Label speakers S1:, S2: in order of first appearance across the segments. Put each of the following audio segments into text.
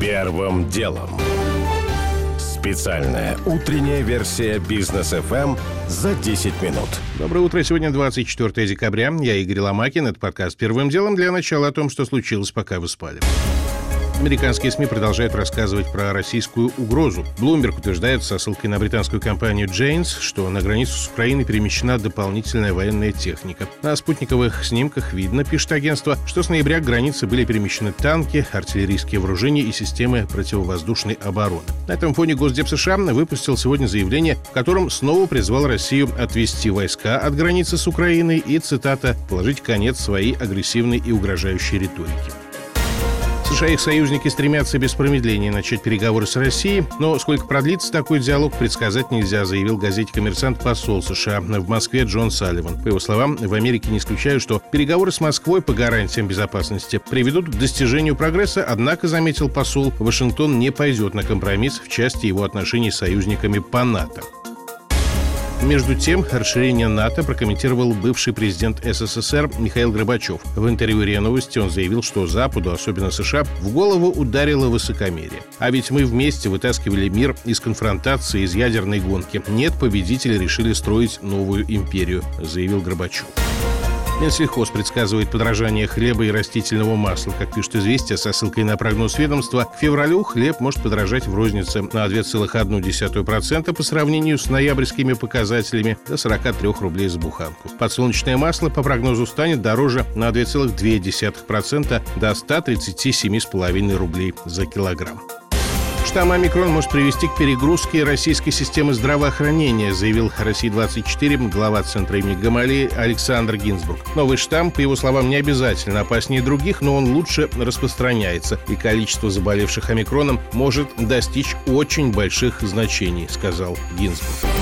S1: Первым делом. Специальная утренняя версия бизнес FM за 10 минут.
S2: Доброе утро. Сегодня 24 декабря. Я Игорь Ломакин. Это подкаст «Первым делом» для начала о том, что случилось, пока вы спали. Американские СМИ продолжают рассказывать про российскую угрозу. Блумберг утверждает со ссылкой на британскую компанию Джейнс, что на границу с Украиной перемещена дополнительная военная техника. На спутниковых снимках видно, пишет агентство, что с ноября к границе были перемещены танки, артиллерийские вооружения и системы противовоздушной обороны. На этом фоне Госдеп США выпустил сегодня заявление, в котором снова призвал Россию отвести войска от границы с Украиной и, цитата, «положить конец своей агрессивной и угрожающей риторике». США и их союзники стремятся без промедления начать переговоры с Россией, но сколько продлится такой диалог, предсказать нельзя, заявил газете «Коммерсант» посол США в Москве Джон Салливан. По его словам, в Америке не исключают, что переговоры с Москвой по гарантиям безопасности приведут к достижению прогресса, однако, заметил посол, Вашингтон не пойдет на компромисс в части его отношений с союзниками по НАТО. Между тем, расширение НАТО прокомментировал бывший президент СССР Михаил Горбачев. В интервью РИА Новости он заявил, что Западу, особенно США, в голову ударило высокомерие. А ведь мы вместе вытаскивали мир из конфронтации, из ядерной гонки. Нет, победители решили строить новую империю, заявил Горбачев. Минсельхоз предсказывает подражание хлеба и растительного масла. Как пишет «Известия» со ссылкой на прогноз ведомства, к февралю хлеб может подорожать в рознице на 2,1% по сравнению с ноябрьскими показателями до 43 рублей за буханку. Подсолнечное масло по прогнозу станет дороже на 2,2% до 137,5 рублей за килограмм. Штамм омикрон может привести к перегрузке российской системы здравоохранения, заявил Россия-24 глава Центра имени Гамалеи Александр Гинзбург. Новый штамм, по его словам, не обязательно опаснее других, но он лучше распространяется, и количество заболевших омикроном может достичь очень больших значений, сказал Гинзбург.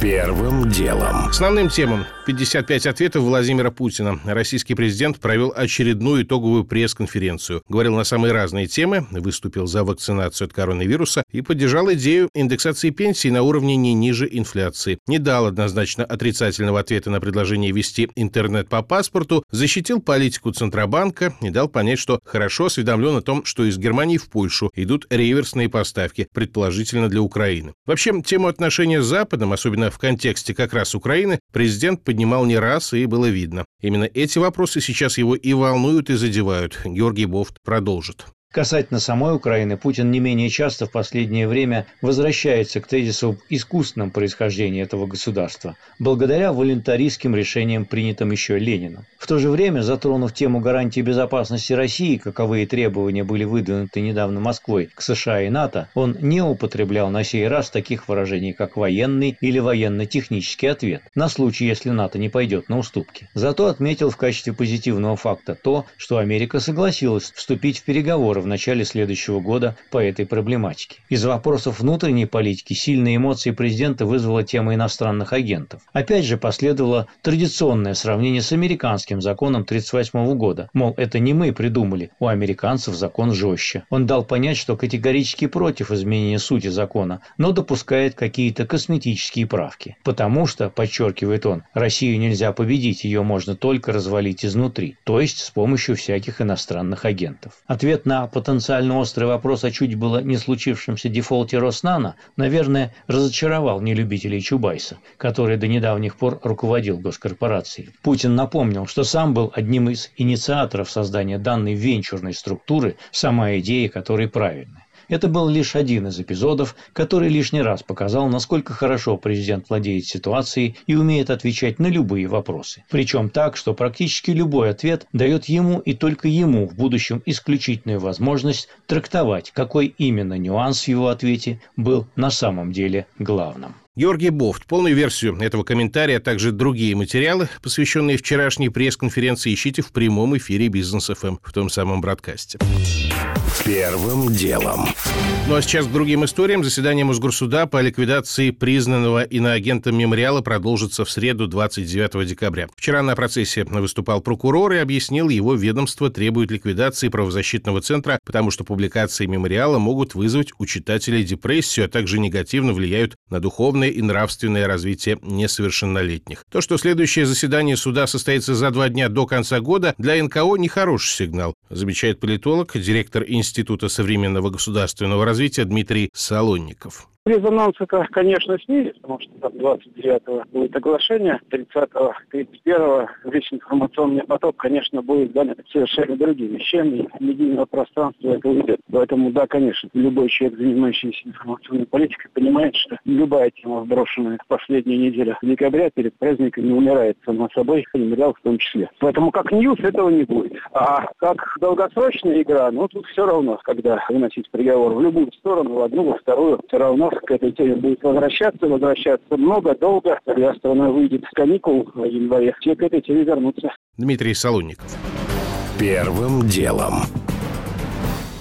S1: Первым делом.
S2: Основным темам 55 ответов Владимира Путина. Российский президент провел очередную итоговую пресс-конференцию. Говорил на самые разные темы, выступил за вакцинацию от коронавируса и поддержал идею индексации пенсий на уровне не ниже инфляции. Не дал однозначно отрицательного ответа на предложение ввести интернет по паспорту, защитил политику Центробанка и дал понять, что хорошо осведомлен о том, что из Германии в Польшу идут реверсные поставки, предположительно для Украины. Вообще, тему отношения с Западом, особенно в контексте как раз Украины, президент поднимал не раз, и было видно. Именно эти вопросы сейчас его и волнуют, и задевают. Георгий Бофт продолжит.
S3: Касательно самой Украины, Путин не менее часто в последнее время возвращается к тезису об искусственном происхождении этого государства, благодаря волюнтаристским решениям, принятым еще Лениным. В то же время, затронув тему гарантии безопасности России, каковые требования были выдвинуты недавно Москвой к США и НАТО, он не употреблял на сей раз таких выражений, как военный или военно-технический ответ, на случай, если НАТО не пойдет на уступки. Зато отметил в качестве позитивного факта то, что Америка согласилась вступить в переговоры в начале следующего года по этой проблематике. Из вопросов внутренней политики сильные эмоции президента вызвала тема иностранных агентов. Опять же последовало традиционное сравнение с американским законом 1938 года. Мол, это не мы придумали, у американцев закон жестче. Он дал понять, что категорически против изменения сути закона, но допускает какие-то косметические правки. Потому что, подчеркивает он, Россию нельзя победить, ее можно только развалить изнутри, то есть с помощью всяких иностранных агентов. Ответ на потенциально острый вопрос о чуть было не случившемся дефолте Роснана, наверное, разочаровал нелюбителей Чубайса, который до недавних пор руководил госкорпорацией. Путин напомнил, что сам был одним из инициаторов создания данной венчурной структуры, сама идея которой правильная. Это был лишь один из эпизодов, который лишний раз показал, насколько хорошо президент владеет ситуацией и умеет отвечать на любые вопросы. Причем так, что практически любой ответ дает ему и только ему в будущем исключительную возможность трактовать, какой именно нюанс в его ответе был на самом деле главным.
S2: Георгий Бофт. Полную версию этого комментария, а также другие материалы, посвященные вчерашней пресс-конференции, ищите в прямом эфире Бизнес ФМ в том самом бродкасте.
S1: Первым делом.
S2: Ну а сейчас к другим историям. Заседание Мосгорсуда по ликвидации признанного иноагентом мемориала продолжится в среду 29 декабря. Вчера на процессе выступал прокурор и объяснил, его ведомство требует ликвидации правозащитного центра, потому что публикации мемориала могут вызвать у читателей депрессию, а также негативно влияют на духовное и нравственное развитие несовершеннолетних. То, что следующее заседание суда состоится за два дня до конца года, для НКО нехороший сигнал, замечает политолог, директор Института современного государственного развития Дмитрий Солонников.
S4: Резонанс это, конечно, снизит, потому что там 29-го будет оглашение, 30-го, 31-го весь информационный поток, конечно, будет занят совершенно другими вещами, медийного пространства это уйдет. Поэтому, да, конечно, любой человек, занимающийся информационной политикой, понимает, что любая тема, вброшенная в последнюю неделю декабря перед праздниками, умирает само собой, мемориал в том числе. Поэтому как ньюс этого не будет. А как долгосрочная игра, ну тут все равно, когда выносить приговор в любую сторону, в одну, во вторую, все равно к этой теме будет возвращаться, возвращаться много, долго. Когда страна выйдет с каникул в январе, все к этой теме вернутся.
S2: Дмитрий Солонников.
S1: Первым делом.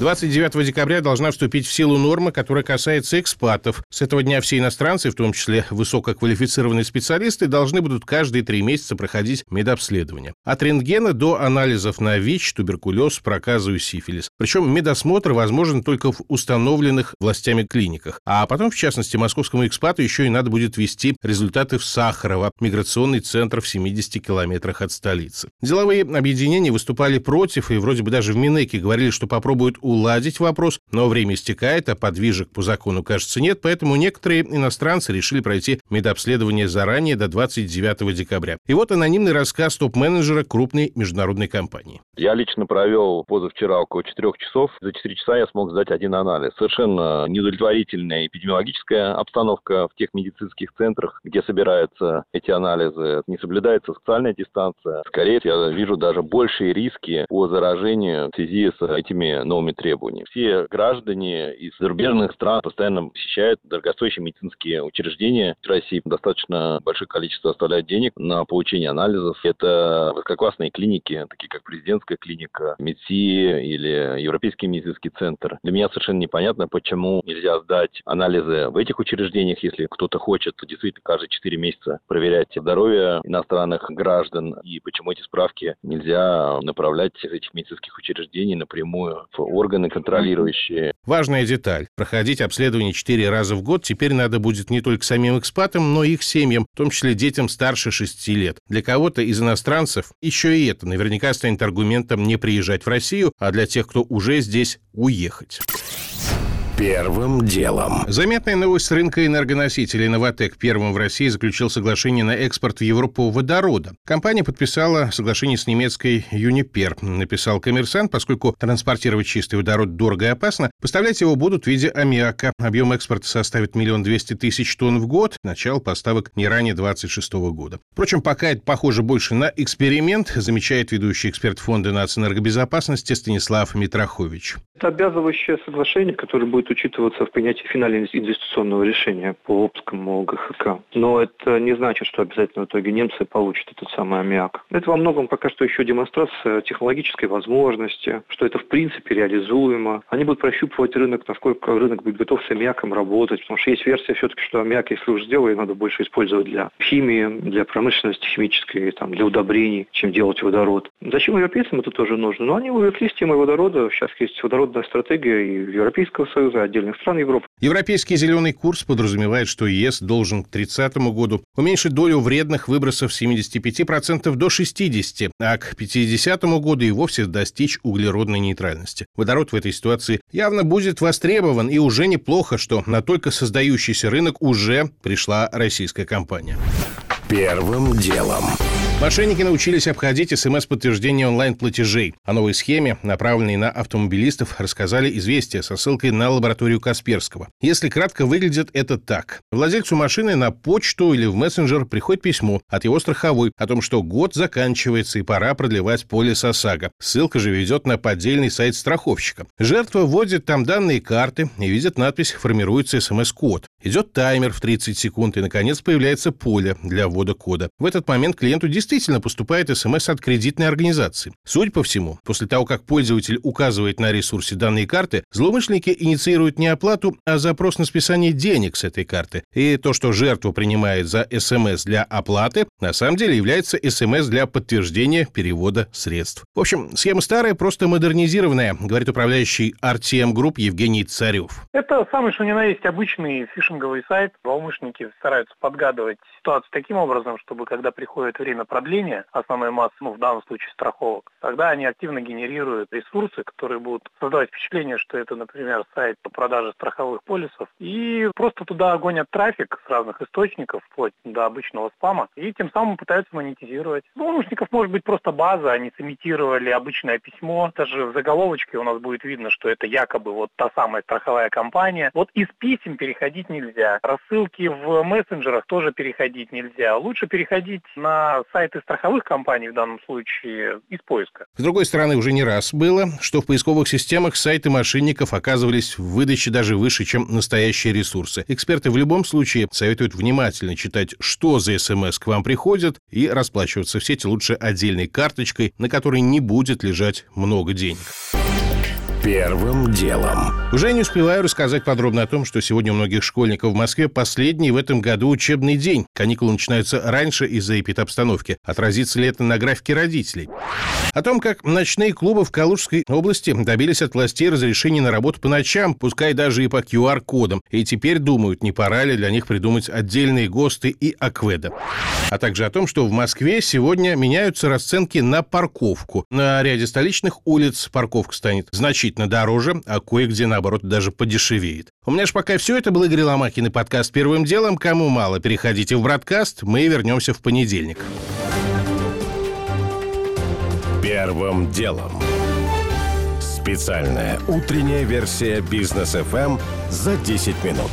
S2: 29 декабря должна вступить в силу норма, которая касается экспатов. С этого дня все иностранцы, в том числе высококвалифицированные специалисты, должны будут каждые три месяца проходить медобследование. От рентгена до анализов на ВИЧ, туберкулез, проказу и сифилис. Причем медосмотр возможен только в установленных властями клиниках. А потом, в частности, московскому экспату еще и надо будет вести результаты в Сахарово, миграционный центр в 70 километрах от столицы. Деловые объединения выступали против и вроде бы даже в Минеке говорили, что попробуют уладить вопрос, но время истекает, а подвижек по закону, кажется, нет, поэтому некоторые иностранцы решили пройти медобследование заранее до 29 декабря. И вот анонимный рассказ топ-менеджера крупной международной компании.
S5: Я лично провел позавчера около 4 часов. За 4 часа я смог сдать один анализ. Совершенно неудовлетворительная эпидемиологическая обстановка в тех медицинских центрах, где собираются эти анализы. Не соблюдается социальная дистанция. Скорее, я вижу даже большие риски по заражению в связи с этими новыми требований. Все граждане из зарубежных стран постоянно посещают дорогостоящие медицинские учреждения. В России достаточно большое количество оставляют денег на получение анализов. Это высококлассные клиники, такие как президентская клиника, МИДСИ или Европейский медицинский центр. Для меня совершенно непонятно, почему нельзя сдать анализы в этих учреждениях, если кто-то хочет действительно каждые 4 месяца проверять здоровье иностранных граждан, и почему эти справки нельзя направлять из этих медицинских учреждений напрямую в органы контролирующие.
S2: Важная деталь. Проходить обследование 4 раза в год теперь надо будет не только самим экспатам, но и их семьям, в том числе детям старше 6 лет. Для кого-то из иностранцев еще и это наверняка станет аргументом не приезжать в Россию, а для тех, кто уже здесь, уехать.
S1: Первым делом.
S2: Заметная новость с рынка энергоносителей. «Новотек» первым в России заключил соглашение на экспорт в Европу водорода. Компания подписала соглашение с немецкой «Юнипер», написал коммерсант, поскольку транспортировать чистый водород дорого и опасно, поставлять его будут в виде аммиака. Объем экспорта составит миллион двести тысяч тонн в год, начало поставок не ранее 26 года. Впрочем, пока это похоже больше на эксперимент, замечает ведущий эксперт Фонда нацэнергобезопасности Станислав Митрохович.
S6: Это обязывающее соглашение, которое будет учитываться в принятии финального инвестиционного решения по Обскому ГХК. Но это не значит, что обязательно в итоге немцы получат этот самый аммиак. Это во многом пока что еще демонстрация технологической возможности, что это в принципе реализуемо. Они будут прощупывать рынок, насколько рынок будет готов с аммиаком работать, потому что есть версия все-таки, что аммиак, если уж сделали, надо больше использовать для химии, для промышленности химической, там, для удобрений, чем делать водород. Зачем европейцам это тоже нужно? Ну, они увлеклись темой водорода. Сейчас есть водородная стратегия и Европейского Союза, отдельных стран Европы.
S2: Европейский зеленый курс подразумевает, что ЕС должен к 30 году уменьшить долю вредных выбросов с 75% до 60%, а к 50 году и вовсе достичь углеродной нейтральности. Водород в этой ситуации явно будет востребован, и уже неплохо, что на только создающийся рынок уже пришла российская компания.
S1: Первым делом.
S2: Мошенники научились обходить СМС-подтверждение онлайн-платежей. О новой схеме, направленной на автомобилистов, рассказали известия со ссылкой на лабораторию Касперского. Если кратко, выглядит это так. Владельцу машины на почту или в мессенджер приходит письмо от его страховой о том, что год заканчивается и пора продлевать полис ОСАГО. Ссылка же ведет на поддельный сайт страховщика. Жертва вводит там данные карты и видит надпись «Формируется СМС-код». Идет таймер в 30 секунд и, наконец, появляется поле для ввода кода. В этот момент клиенту действительно поступает смс от кредитной организации. Судя по всему, после того, как пользователь указывает на ресурсе данные карты, злоумышленники инициируют не оплату, а запрос на списание денег с этой карты. И то, что жертва принимает за смс для оплаты, на самом деле является смс для подтверждения перевода средств. В общем, схема старая, просто модернизированная, говорит управляющий RTM Group Евгений Царев.
S7: Это самый что ни на есть обычный фишинг фишинговый сайт, злоумышленники стараются подгадывать ситуацию таким образом, чтобы когда приходит время продления основной массы, ну, в данном случае страховок, тогда они активно генерируют ресурсы, которые будут создавать впечатление, что это, например, сайт по продаже страховых полисов, и просто туда гонят трафик с разных источников, вплоть до обычного спама, и тем самым пытаются монетизировать. Злоумышленников может быть просто база, они сымитировали обычное письмо, даже в заголовочке у нас будет видно, что это якобы вот та самая страховая компания. Вот из писем переходить нельзя, рассылки в мессенджерах тоже переходить нельзя. Лучше переходить на сайты страховых компаний в данном случае из поиска.
S2: С другой стороны, уже не раз было, что в поисковых системах сайты мошенников оказывались в выдаче даже выше, чем настоящие ресурсы. Эксперты в любом случае советуют внимательно читать, что за смс к вам приходит, и расплачиваться в сети лучше отдельной карточкой, на которой не будет лежать много денег.
S1: Первым делом.
S2: Уже не успеваю рассказать подробно о том, что сегодня у многих школьников в Москве последний в этом году учебный день. Каникулы начинаются раньше из-за эпидобстановки. Отразится ли это на графике родителей? О том, как ночные клубы в Калужской области добились от властей разрешения на работу по ночам, пускай даже и по QR-кодам. И теперь думают, не пора ли для них придумать отдельные ГОСТы и АКВЭДа. А также о том, что в Москве сегодня меняются расценки на парковку. На ряде столичных улиц парковка станет значительно значительно дороже, а кое-где, наоборот, даже подешевеет. У меня же пока все это был Игорь Ломакин и подкаст «Первым делом». Кому мало, переходите в бродкаст. Мы вернемся в понедельник.
S1: Первым делом. Специальная утренняя версия «Бизнес-ФМ» за 10 минут.